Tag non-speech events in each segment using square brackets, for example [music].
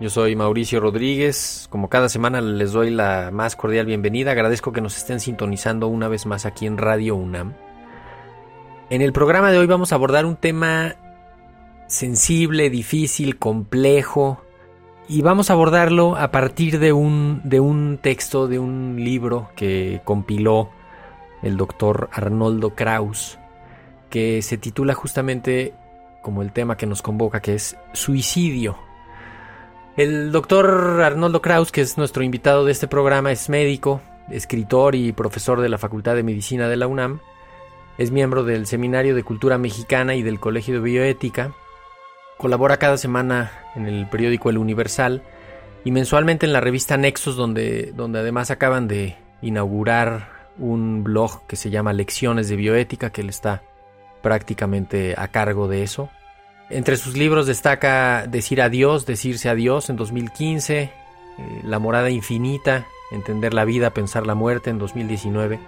Yo soy Mauricio Rodríguez. Como cada semana les doy la más cordial bienvenida. Agradezco que nos estén sintonizando una vez más aquí en Radio UNAM. En el programa de hoy vamos a abordar un tema sensible, difícil, complejo. Y vamos a abordarlo a partir de un, de un texto, de un libro que compiló el doctor Arnoldo Kraus, que se titula justamente como el tema que nos convoca, que es suicidio. El doctor Arnoldo Kraus, que es nuestro invitado de este programa, es médico, escritor y profesor de la Facultad de Medicina de la UNAM. Es miembro del Seminario de Cultura Mexicana y del Colegio de Bioética. Colabora cada semana en el periódico El Universal y mensualmente en la revista Nexos, donde, donde además acaban de inaugurar un blog que se llama Lecciones de Bioética, que él está prácticamente a cargo de eso. Entre sus libros destaca Decir adiós, Decirse adiós en 2015, eh, La morada infinita, Entender la vida, Pensar la muerte en 2019,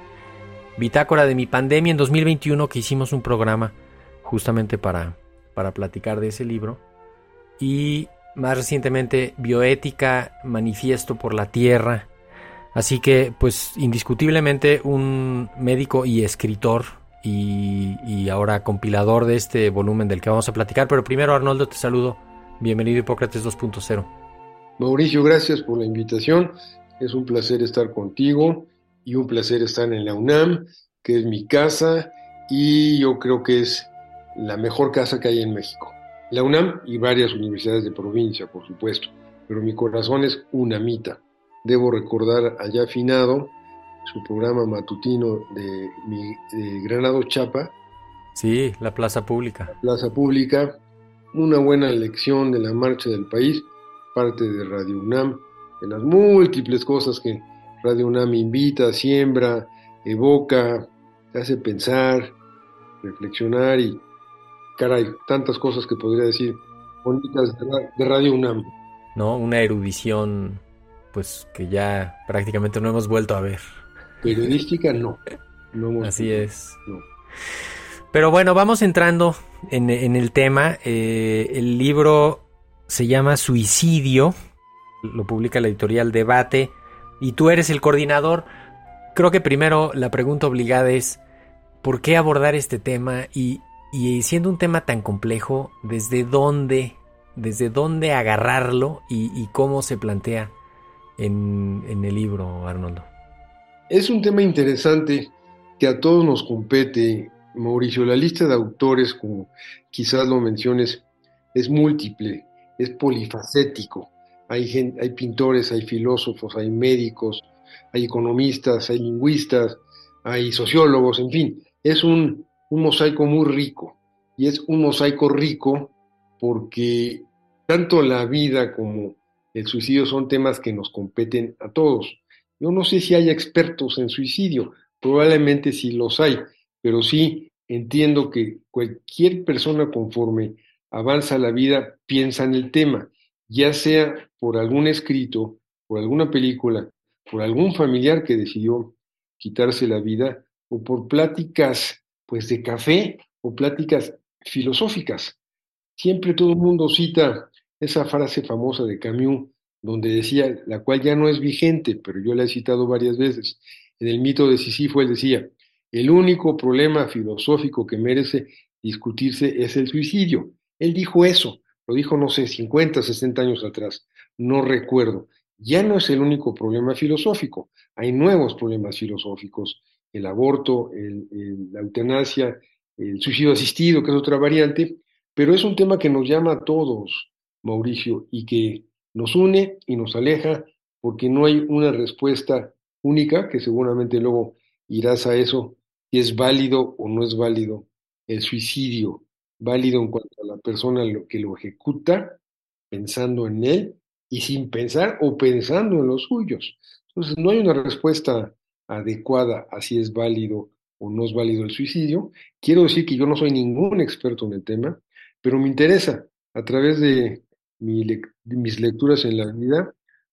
Bitácora de mi pandemia en 2021 que hicimos un programa justamente para, para platicar de ese libro y más recientemente Bioética, Manifiesto por la Tierra. Así que pues indiscutiblemente un médico y escritor y, ahora compilador de este volumen del que vamos a platicar. Pero primero, Arnoldo, te saludo. Bienvenido a Hipócrates 2.0. Mauricio, gracias por la invitación. Es un placer estar contigo y un placer estar en la UNAM, que es mi casa y yo creo que es la mejor casa que hay en México. La UNAM y varias universidades de provincia, por supuesto, pero mi corazón es unamita. Debo recordar allá afinado su programa matutino de, de Granado Chapa. Sí, la plaza pública. La plaza pública, una buena lección de la marcha del país, parte de Radio UNAM, de las múltiples cosas que Radio UNAM invita, siembra, evoca, hace pensar, reflexionar y, caray, tantas cosas que podría decir bonitas de Radio UNAM. No, una erudición, pues que ya prácticamente no hemos vuelto a ver. Periodística no. no Así es. No. Pero bueno, vamos entrando en, en el tema. Eh, el libro se llama Suicidio, lo publica la editorial Debate, y tú eres el coordinador. Creo que primero la pregunta obligada es, ¿por qué abordar este tema? Y, y siendo un tema tan complejo, ¿desde dónde, desde dónde agarrarlo y, y cómo se plantea en, en el libro, Arnoldo? Es un tema interesante que a todos nos compete, Mauricio. La lista de autores, como quizás lo menciones, es múltiple, es polifacético. Hay, gente, hay pintores, hay filósofos, hay médicos, hay economistas, hay lingüistas, hay sociólogos, en fin. Es un, un mosaico muy rico. Y es un mosaico rico porque tanto la vida como el suicidio son temas que nos competen a todos. Yo no sé si hay expertos en suicidio, probablemente sí los hay, pero sí entiendo que cualquier persona conforme avanza la vida piensa en el tema, ya sea por algún escrito, por alguna película, por algún familiar que decidió quitarse la vida, o por pláticas pues de café o pláticas filosóficas. Siempre todo el mundo cita esa frase famosa de Camus donde decía, la cual ya no es vigente, pero yo la he citado varias veces. En el mito de Sísifo él decía, el único problema filosófico que merece discutirse es el suicidio. Él dijo eso, lo dijo, no sé, 50, 60 años atrás, no recuerdo. Ya no es el único problema filosófico, hay nuevos problemas filosóficos, el aborto, el, el, la eutanasia, el suicidio asistido, que es otra variante, pero es un tema que nos llama a todos, Mauricio, y que nos une y nos aleja porque no hay una respuesta única, que seguramente luego irás a eso, si es válido o no es válido el suicidio, válido en cuanto a la persona que lo ejecuta, pensando en él y sin pensar o pensando en los suyos. Entonces, no hay una respuesta adecuada a si es válido o no es válido el suicidio. Quiero decir que yo no soy ningún experto en el tema, pero me interesa a través de, mis lecturas en la vida,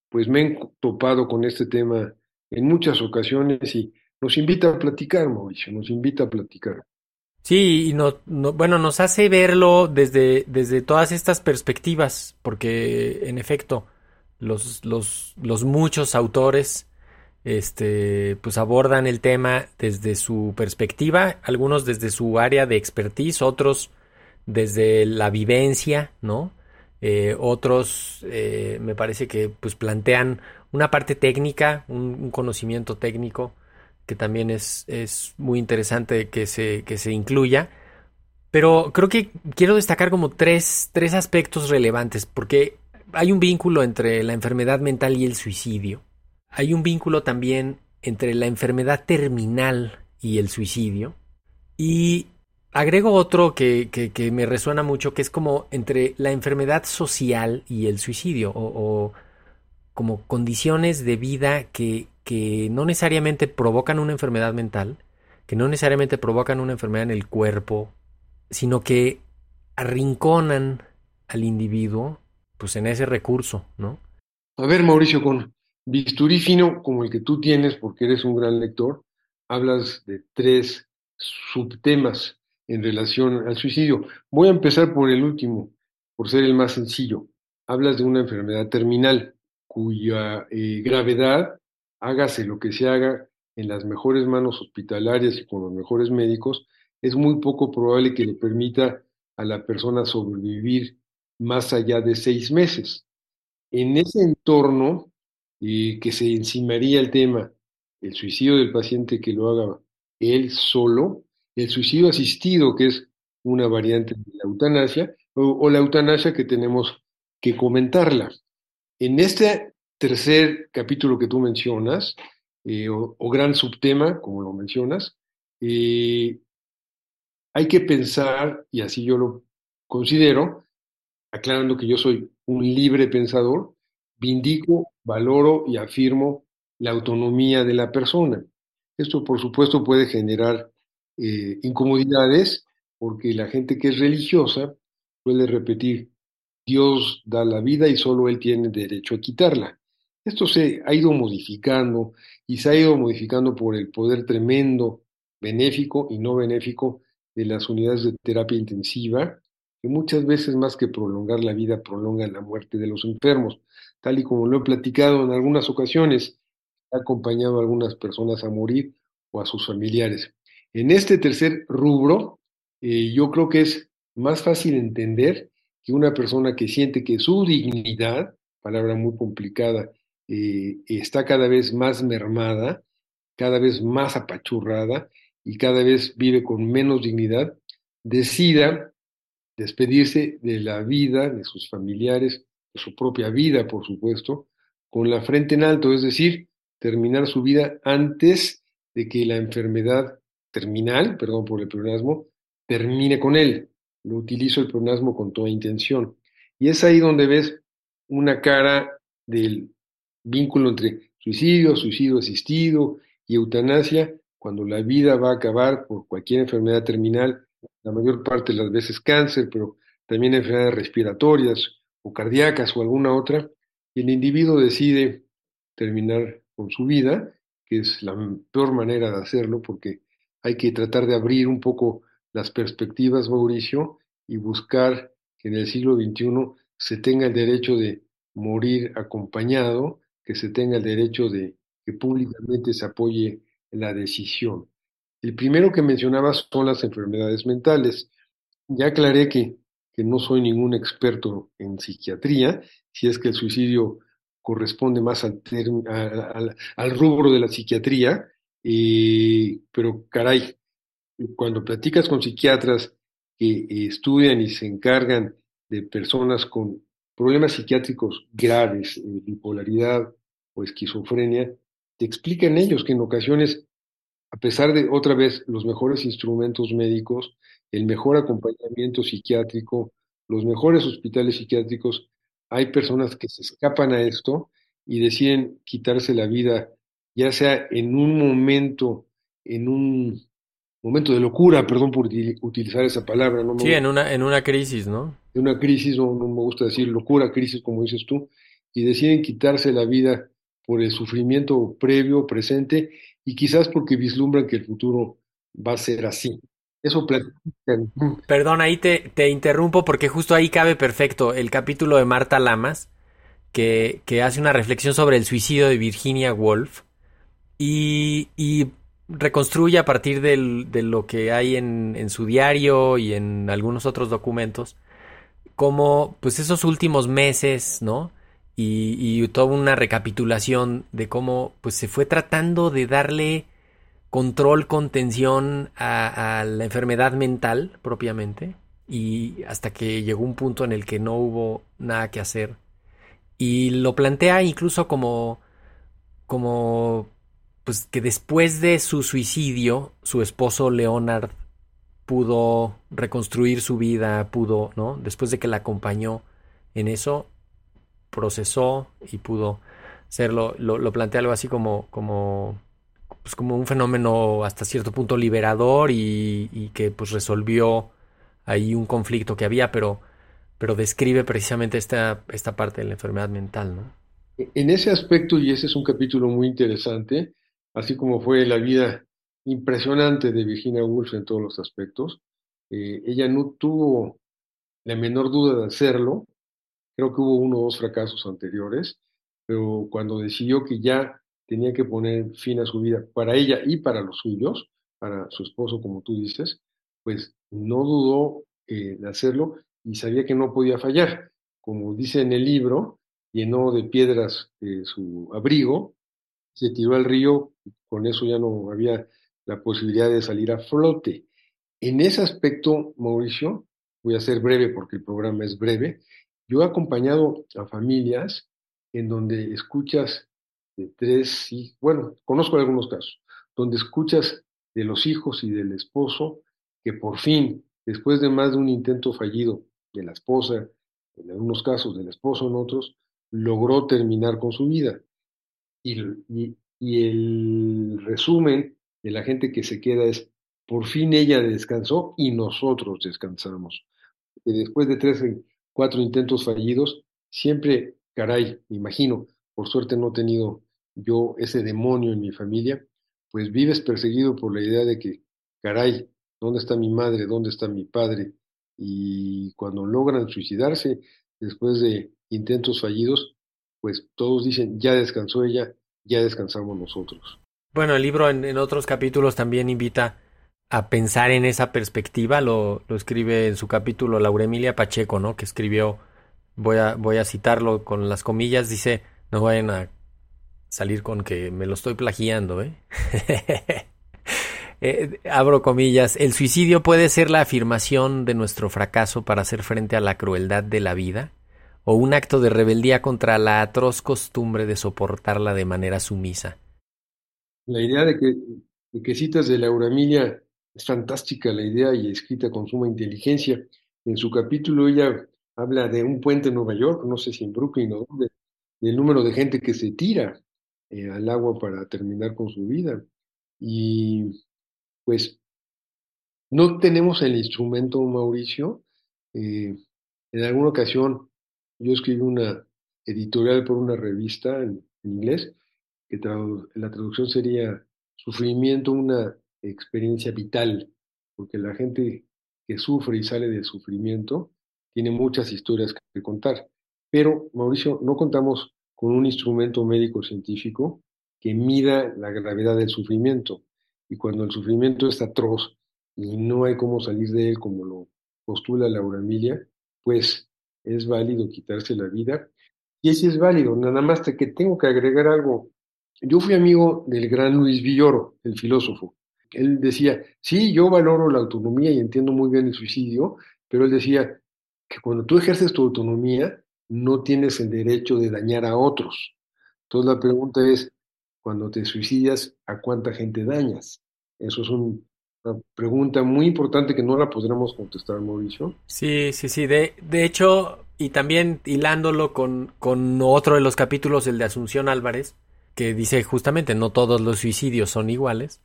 pues me he topado con este tema en muchas ocasiones y nos invita a platicar, Mauricio, nos invita a platicar. Sí, y no, bueno, nos hace verlo desde, desde todas estas perspectivas, porque en efecto, los, los, los muchos autores este, pues abordan el tema desde su perspectiva, algunos desde su área de expertise, otros desde la vivencia, ¿no? Eh, otros eh, me parece que pues plantean una parte técnica, un, conocimiento técnico que también es, es, muy interesante que se, que se incluya. Pero creo que quiero destacar como tres, tres aspectos relevantes, porque hay un vínculo entre la enfermedad mental y el suicidio. Hay un vínculo también entre la enfermedad terminal y el suicidio. Y agrego otro que, que, me resuena mucho, que es como entre la enfermedad social y el suicidio, o, como condiciones de vida que, que no necesariamente provocan una enfermedad mental, que no necesariamente provocan una enfermedad en el cuerpo, sino que arrinconan al individuo pues en ese recurso, ¿no? A ver, Mauricio, con bisturí fino como el que tú tienes, porque eres un gran lector, hablas de tres subtemas en relación al suicidio. Voy a empezar por el último, por ser el más sencillo. Hablas de una enfermedad terminal cuya eh, gravedad, hágase lo que se haga en las mejores manos hospitalarias y con los mejores médicos, es muy poco probable que le permita a la persona sobrevivir más allá de seis meses. En ese entorno, eh, que se encimaría el tema, el suicidio del paciente que lo haga él solo, el suicidio asistido, que es una variante de la eutanasia, o, la eutanasia que tenemos que comentarla. En este tercer capítulo que tú mencionas, eh, o, gran subtema, como lo mencionas, eh, hay que pensar, y así yo lo considero, aclarando que yo soy un libre pensador, vindico, valoro y afirmo la autonomía de la persona. Esto, por supuesto, puede generar eh, incomodidades porque la gente que es religiosa suele repetir, Dios da la vida y solo Él tiene derecho a quitarla. Esto se ha ido modificando y se ha ido modificando por el poder tremendo, benéfico y no benéfico de las unidades de terapia intensiva, que muchas veces más que prolongar la vida, prolongan la muerte de los enfermos. Tal y como lo he platicado en algunas ocasiones, ha acompañado a algunas personas a morir o a sus familiares. En este tercer rubro, eh, yo creo que es más fácil entender que una persona que siente que su dignidad, palabra muy complicada, eh, está cada vez más mermada, cada vez más apachurrada y cada vez vive con menos dignidad, decida despedirse de la vida, de sus familiares, de su propia vida, por supuesto, con la frente en alto, es decir, terminar su vida antes de que la enfermedad terminal, perdón por el pleonasmo, termine con él. Lo utilizo el pleonasmo con toda intención. Y es ahí donde ves una cara del vínculo entre suicidio, suicidio asistido y eutanasia, cuando la vida va a acabar por cualquier enfermedad terminal, la mayor parte de las veces cáncer, pero también enfermedades respiratorias o cardíacas o alguna otra, y el individuo decide terminar con su vida, que es la peor manera de hacerlo porque hay que tratar de abrir un poco las perspectivas, Mauricio, y buscar que en el siglo XXI se tenga el derecho de morir acompañado, que se tenga el derecho de que públicamente se apoye la decisión. El primero que mencionabas son las enfermedades mentales. Ya aclaré que, que no soy ningún experto en psiquiatría, si es que el suicidio corresponde más al, al, al rubro de la psiquiatría, eh, pero caray, cuando platicas con psiquiatras que estudian y se encargan de personas con problemas psiquiátricos graves, eh, bipolaridad o esquizofrenia, te explican ellos que en ocasiones, a pesar de otra vez los mejores instrumentos médicos, el mejor acompañamiento psiquiátrico, los mejores hospitales psiquiátricos, hay personas que se escapan a esto y deciden quitarse la vida, ya sea en un momento, en un momento de locura, perdón por utilizar esa palabra. ¿no? Sí, en una, en una crisis, ¿no? En una crisis, no, no me gusta decir locura, crisis, como dices tú, y deciden quitarse la vida por el sufrimiento previo, presente, y quizás porque vislumbran que el futuro va a ser así. Eso platican. Perdón, ahí te, te, interrumpo porque justo ahí cabe perfecto el capítulo de Marta Lamas, que, que hace una reflexión sobre el suicidio de Virginia Woolf y, reconstruye a partir de lo que hay en, en, su diario y en algunos otros documentos, como pues esos últimos meses, ¿no? Y, y toda una recapitulación de cómo pues se fue tratando de darle control, contención a, a, la enfermedad mental propiamente y hasta que llegó un punto en el que no hubo nada que hacer y lo plantea incluso como como pues que después de su suicidio su esposo Leonard pudo reconstruir su vida, pudo, ¿no? Después de que la acompañó en eso, procesó y pudo serlo, lo, lo plantea algo así como, como pues como un fenómeno hasta cierto punto liberador y, que pues resolvió ahí un conflicto que había, pero, pero describe precisamente esta, esta parte de la enfermedad mental, ¿no? En ese aspecto, y ese es un capítulo muy interesante, así como fue la vida impresionante de Virginia Woolf en todos los aspectos, eh, ella no tuvo la menor duda de hacerlo, creo que hubo uno o dos fracasos anteriores, pero cuando decidió que ya tenía que poner fin a su vida para ella y para los suyos, para su esposo, como tú dices, pues no dudó eh, de hacerlo y sabía que no podía fallar. Como dice en el libro, llenó de piedras eh, su abrigo, se tiró al río, con eso ya no había la posibilidad de salir a flote. En ese aspecto, Mauricio, voy a ser breve porque el programa es breve, yo he acompañado a familias en donde escuchas de tres hijos, bueno, conozco algunos casos, donde escuchas de los hijos y del esposo que por fin, después de más de un intento fallido de la esposa, en algunos casos del esposo en otros, logró terminar con su vida. Y, y, el resumen de la gente que se queda es, por fin ella descansó y nosotros descansamos. Y después de tres, cuatro intentos fallidos, siempre, caray, me imagino, por suerte no he tenido yo ese demonio en mi familia, pues vives perseguido por la idea de que, caray, ¿dónde está mi madre? ¿Dónde está mi padre? Y cuando logran suicidarse, después de intentos fallidos, pues todos dicen, ya descansó ella, ya descansamos nosotros. Bueno, el libro en, otros capítulos también invita a pensar en esa perspectiva, lo, lo escribe en su capítulo Laura Emilia Pacheco, ¿no? Que escribió, voy a, voy a citarlo con las comillas, dice, no vayan a salir con que me lo estoy plagiando, ¿eh? [laughs] ¿eh? abro comillas, el suicidio puede ser la afirmación de nuestro fracaso para hacer frente a la crueldad de la vida o un acto de rebeldía contra la atroz costumbre de soportarla de manera sumisa. La idea de que, de que citas de Laura Emilia es fantástica la idea y escrita con suma inteligencia. En su capítulo ella habla de un puente en Nueva York, no sé si en Brooklyn o dónde, del número de gente que se tira eh, al agua para terminar con su vida. Y pues no tenemos el instrumento, Mauricio. Eh, en alguna ocasión yo escribí una editorial por una revista en, inglés, que la traducción sería sufrimiento, una experiencia vital, porque la gente que sufre y sale del sufrimiento tiene muchas historias que contar. Pero, Mauricio, no contamos con un instrumento médico científico que mida la gravedad del sufrimiento. Y cuando el sufrimiento es atroz y no hay cómo salir de él como lo postula Laura Emilia, pues es válido quitarse la vida. Y ese es válido, nada más que tengo que agregar algo. Yo fui amigo del gran Luis Villoro, el filósofo. él decía, sí, yo valoro la autonomía y entiendo muy bien el suicidio, pero él decía que cuando tú ejerces tu autonomía, no tienes el derecho de dañar a otros. Entonces la pregunta es, cuando te suicidas, ¿a cuánta gente dañas? Eso es un, una pregunta muy importante que no la podremos contestar, Mauricio. Sí, sí, sí. De, de hecho, y también hilándolo con, con otro de los capítulos, el de Asunción Álvarez, que dice justamente no todos los suicidios son iguales.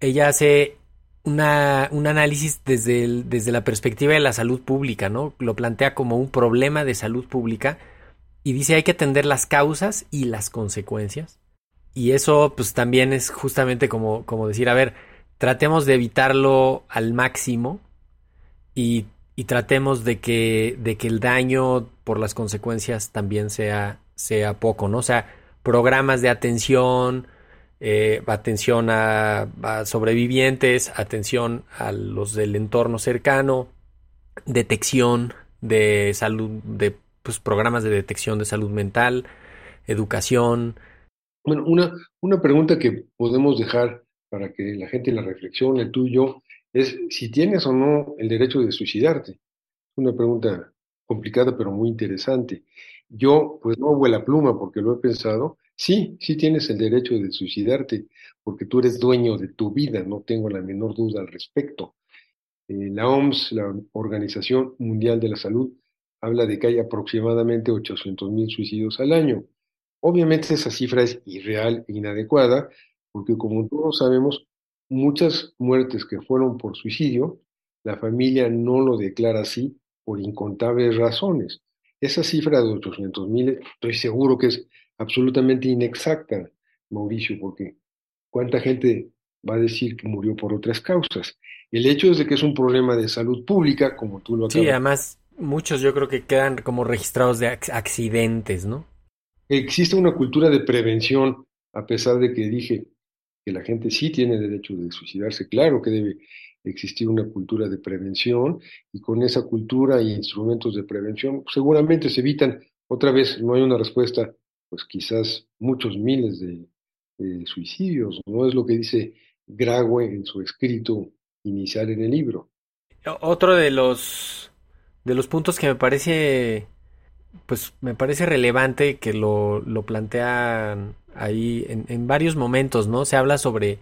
Ella hace una, un análisis desde, desde la perspectiva de la salud pública, ¿no? Lo plantea como un problema de salud pública y dice hay que atender las causas y las consecuencias. Y eso pues también es justamente como, como decir, a ver, tratemos de evitarlo al máximo y, y tratemos de que, de que el daño por las consecuencias también sea, sea poco, ¿no? O sea, programas de atención, eh, atención a, a, sobrevivientes, atención a los del entorno cercano, detección de salud, de pues, programas de detección de salud mental, educación. Bueno, una, una pregunta que podemos dejar para que la gente la reflexione, tú y yo, es si tienes o no el derecho de suicidarte. Es una pregunta complicada pero muy interesante. Yo, pues no hubo la pluma porque lo he pensado. Sí, sí tienes el derecho de suicidarte porque tú eres dueño de tu vida, no tengo la menor duda al respecto. Eh, la OMS, la Organización Mundial de la Salud, habla de que hay aproximadamente 800 mil suicidios al año. Obviamente esa cifra es irreal e inadecuada porque como todos sabemos, muchas muertes que fueron por suicidio, la familia no lo declara así por incontables razones. Esa cifra de 800 mil, estoy seguro que es absolutamente inexacta, Mauricio, porque ¿cuánta gente va a decir que murió por otras causas? El hecho es de que es un problema de salud pública, como tú lo acabas. Sí, además muchos yo creo que quedan como registrados de accidentes, ¿no? Existe una cultura de prevención, a pesar de que dije que la gente sí tiene derecho de suicidarse, claro que debe existir una cultura de prevención y con esa cultura y instrumentos de prevención seguramente se evitan, otra vez no hay una respuesta, pues quizás muchos miles de, de suicidios, no es lo que dice Graue en su escrito inicial en el libro. Otro de los de los puntos que me parece pues me parece relevante que lo, lo plantean ahí en, en, varios momentos, ¿no? Se habla sobre,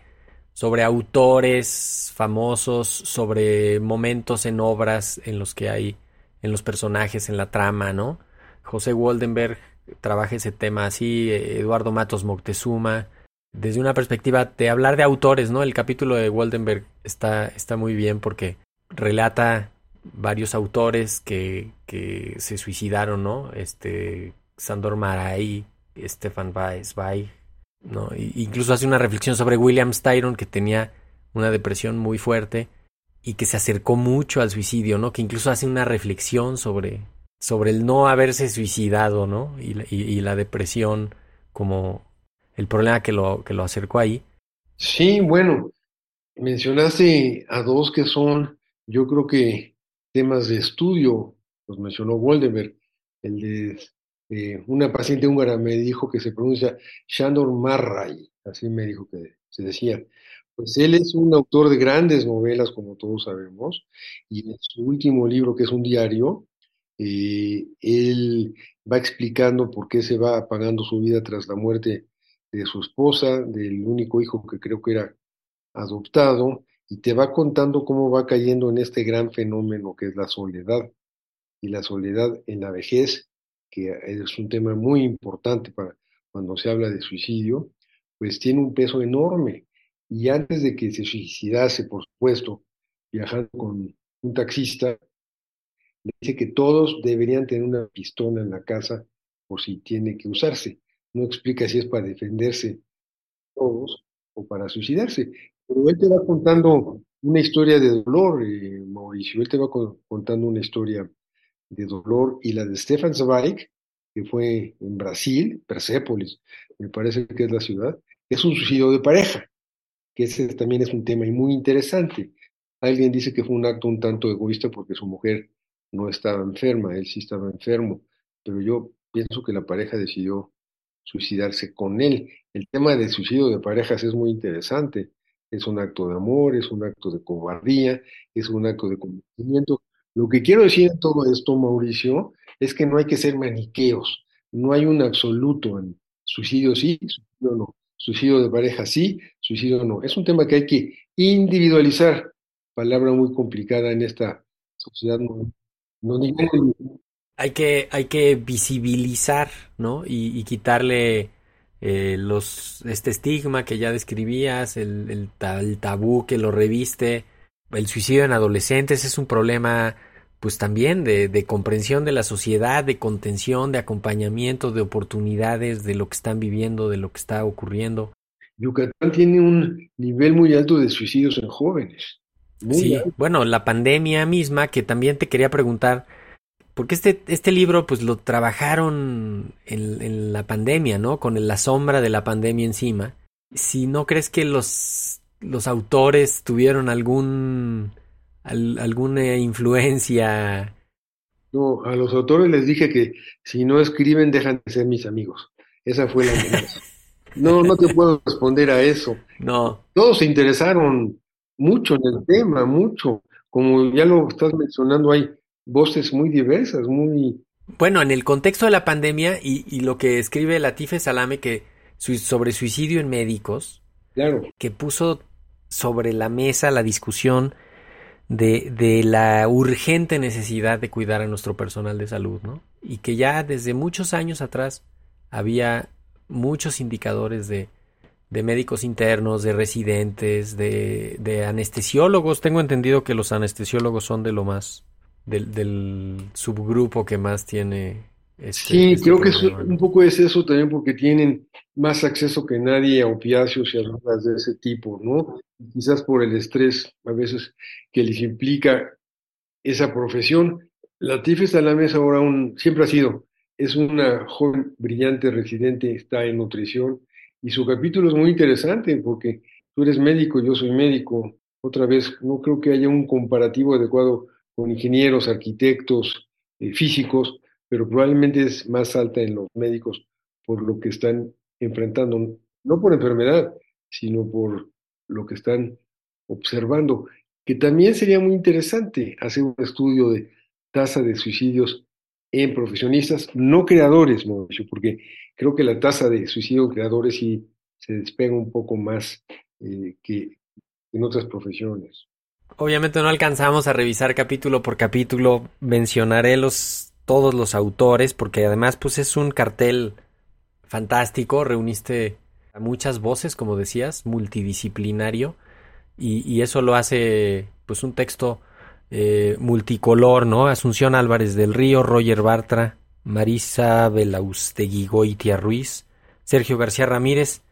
sobre autores famosos, sobre momentos en obras en los que hay, en los personajes, en la trama, ¿no? José Waldenberg trabaja ese tema así, Eduardo Matos Moctezuma, desde una perspectiva de hablar de autores, ¿no? El capítulo de Waldenberg está, está muy bien porque relata varios autores que, que se suicidaron, ¿no? Este, Sandor Maray, Stefan Zweig, ¿no? incluso hace una reflexión sobre William Styron que tenía una depresión muy fuerte y que se acercó mucho al suicidio, ¿no? Que incluso hace una reflexión sobre, sobre el no haberse suicidado, ¿no? Y, y, y la depresión como el problema que lo, que lo acercó ahí. Sí, bueno, mencionaste a dos que son, yo creo que temas de estudio, los mencionó Woldenberg, el de eh, una paciente húngara me dijo que se pronuncia Shandor Marray, así me dijo que se decía. Pues él es un autor de grandes novelas, como todos sabemos, y en su último libro, que es un diario, eh, él va explicando por qué se va apagando su vida tras la muerte de su esposa, del único hijo que creo que era adoptado, y te va contando cómo va cayendo en este gran fenómeno que es la soledad. Y la soledad en la vejez, que es un tema muy importante para cuando se habla de suicidio, pues tiene un peso enorme. Y antes de que se suicidase, por supuesto, viajando con un taxista, le dice que todos deberían tener una pistola en la casa por si tiene que usarse. No explica si es para defenderse todos o para suicidarse. Pero él te va contando una historia de dolor, eh, Mauricio. Él te va con, contando una historia de dolor. Y la de Stefan Zweig, que fue en Brasil, Persépolis, me parece que es la ciudad, es un suicidio de pareja, que ese también es un tema muy interesante. Alguien dice que fue un acto un tanto egoísta porque su mujer no estaba enferma, él sí estaba enfermo, pero yo pienso que la pareja decidió suicidarse con él. El tema del suicidio de parejas es muy interesante es un acto de amor, es un acto de cobardía, es un acto de conocimiento. Lo que quiero decir en todo esto, Mauricio, es que no hay que ser maniqueos, no hay un absoluto en suicidio sí, suicidio no, suicidio de pareja sí, suicidio no. Es un tema que hay que individualizar, palabra muy complicada en esta sociedad. No, hay que, hay que visibilizar, ¿no? Y, quitarle eh, los, este estigma que ya describías, el, el, tabú que lo reviste. El suicidio en adolescentes es un problema, pues también de, de comprensión de la sociedad, de contención, de acompañamiento, de oportunidades, de lo que están viviendo, de lo que está ocurriendo. Yucatán tiene un nivel muy alto de suicidios en jóvenes. sí, bueno, la pandemia misma, que también te quería preguntar, porque este, este libro pues lo trabajaron en, la pandemia, ¿no? Con la sombra de la pandemia encima. Si no crees que los, los autores tuvieron algún alguna influencia. No, a los autores les dije que si no escriben dejan de ser mis amigos. Esa fue la [laughs] No, no te puedo responder a eso. No. Todos se interesaron mucho en el tema, mucho. Como ya lo estás mencionando, hay voces muy diversas, muy... Bueno, en el contexto de la pandemia y, lo que escribe Latife Salame que sobre suicidio en médicos, claro. que puso sobre la mesa la discusión de, de, la urgente necesidad de cuidar a nuestro personal de salud, ¿no? Y que ya desde muchos años atrás había muchos indicadores de, de médicos internos, de residentes, de, de anestesiólogos. Tengo entendido que los anestesiólogos son de lo más del, subgrupo que más tiene. Este, sí, este creo que un poco es eso también porque tienen más acceso que nadie a opiáceos y a drogas de ese tipo, ¿no? Quizás por el estrés a veces que les implica esa profesión. la Salame es ahora un, siempre ha sido, es una joven brillante residente, está en nutrición y su capítulo es muy interesante porque tú eres médico, yo soy médico. Otra vez, no creo que haya un comparativo adecuado con ingenieros, arquitectos, eh, físicos, pero probablemente es más alta en los médicos por lo que están enfrentando, no por enfermedad, sino por lo que están observando, que también sería muy interesante hacer un estudio de tasa de suicidios en profesionistas, no creadores, Mauricio, porque creo que la tasa de suicidio en creadores sí se despega un poco más eh, que en otras profesiones. Obviamente no alcanzamos a revisar capítulo por capítulo, mencionaré los todos los autores porque además pues es un cartel fantástico, reuniste a muchas voces, como decías, multidisciplinario y, eso lo hace pues un texto eh, multicolor, ¿no? Asunción Álvarez del Río, Roger Bartra, Marisa Belaustegui Goitia Ruiz, Sergio García Ramírez,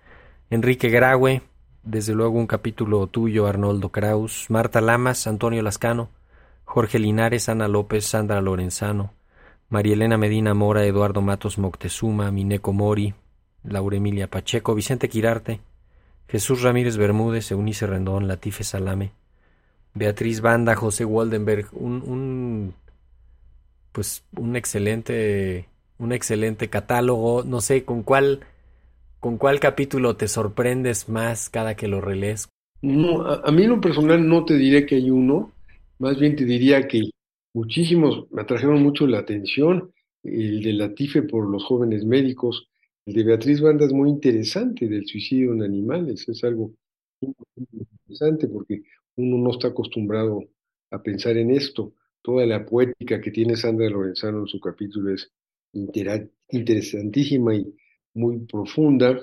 Enrique Graue, desde luego un capítulo tuyo, Arnoldo Kraus, Marta Lamas, Antonio Lascano, Jorge Linares, Ana López, Sandra Lorenzano, María Elena Medina Mora, Eduardo Matos Moctezuma, Mineco Mori, Laura Emilia Pacheco, Vicente Quirarte, Jesús Ramírez Bermúdez, Eunice Rendón, Latife Salame, Beatriz Banda, José Waldenberg, un, un pues un excelente un excelente catálogo, no sé con cuál ¿Con cuál capítulo te sorprendes más cada que lo relees? No, a, mí en lo personal no te diré que hay uno, más bien te diría que muchísimos me atrajeron mucho la atención, el de Latife por los jóvenes médicos, el de Beatriz Banda es muy interesante, del suicidio en animales, es algo muy interesante porque uno no está acostumbrado a pensar en esto. Toda la poética que tiene Sandra Lorenzano en su capítulo es interesantísima y muy profunda.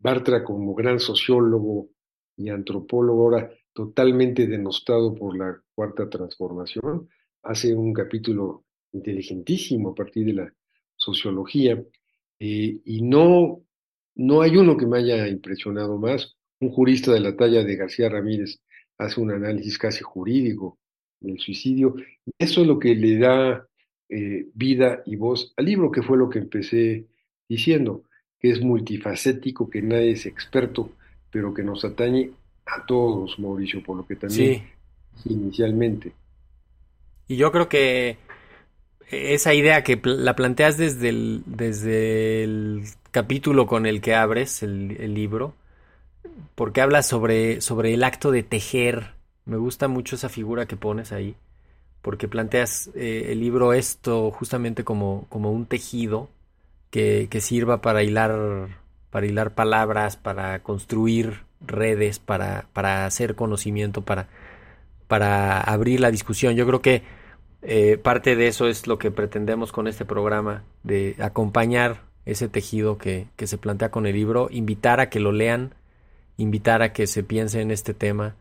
Bartra como gran sociólogo y antropólogo, ahora totalmente denostado por la cuarta transformación, hace un capítulo inteligentísimo a partir de la sociología. Eh, y no, no hay uno que me haya impresionado más. Un jurista de la talla de García Ramírez hace un análisis casi jurídico del suicidio. Y eso es lo que le da eh, vida y voz al libro, que fue lo que empecé diciendo, que es multifacético, que nadie es experto, pero que nos atañe a todos, Mauricio, por lo que también inicialmente. Y yo creo que esa idea que la planteas desde el, desde el capítulo con el que abres el, libro, porque habla sobre, sobre el acto de tejer. Me gusta mucho esa figura que pones ahí, porque planteas eh, el libro esto justamente como, como un tejido que, que sirva para hilar, para hilar palabras, para construir redes, para, para hacer conocimiento, para, para abrir la discusión. Yo creo que eh, parte de eso es lo que pretendemos con este programa, de acompañar ese tejido que, que, se plantea con el libro, invitar a que lo lean, invitar a que se piense en este tema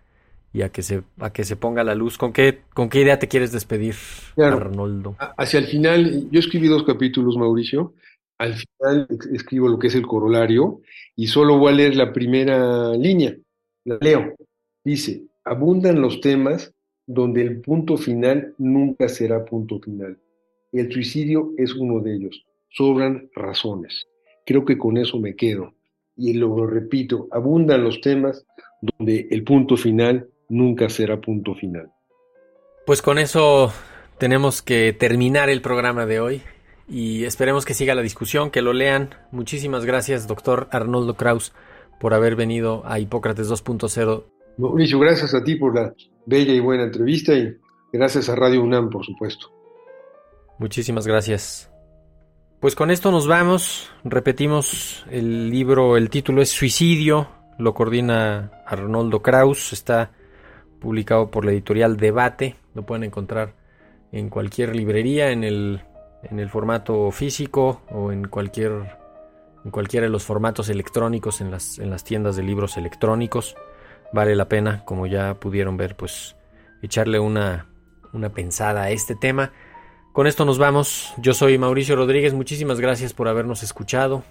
y a que se, a que se ponga la luz. ¿Con qué, con qué idea te quieres despedir, Arnoldo? Hacia el final, yo escribí dos capítulos, Mauricio. Al final escribo lo que es el corolario y solo voy a leer la primera línea. La leo. Dice, abundan los temas donde el punto final nunca será punto final. El suicidio es uno de ellos. Sobran razones. Creo que con eso me quedo. Y lo repito, abundan los temas donde el punto final nunca será punto final. Pues con eso tenemos que terminar el programa de hoy y esperemos que siga la discusión, que lo lean. Muchísimas gracias, doctor Arnoldo Kraus, por haber venido a Hipócrates 2.0 Mauricio, gracias a ti por la bella y buena entrevista y gracias a Radio UNAM, por supuesto. Muchísimas gracias. Pues con esto nos vamos. Repetimos el libro, el título es Suicidio, lo coordina Arnoldo Kraus, está publicado por la editorial Debate, lo pueden encontrar en cualquier librería, en el, en el formato físico o en cualquier en cualquiera de los formatos electrónicos en las, en las tiendas de libros electrónicos vale la pena, como ya pudieron ver, pues echarle una, una pensada a este tema. Con esto nos vamos. Yo soy Mauricio Rodríguez. Muchísimas gracias por habernos escuchado.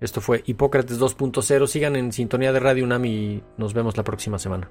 Esto fue Hipócrates 2.0. Sigan en sintonía de Radio UNAM y nos vemos la próxima semana.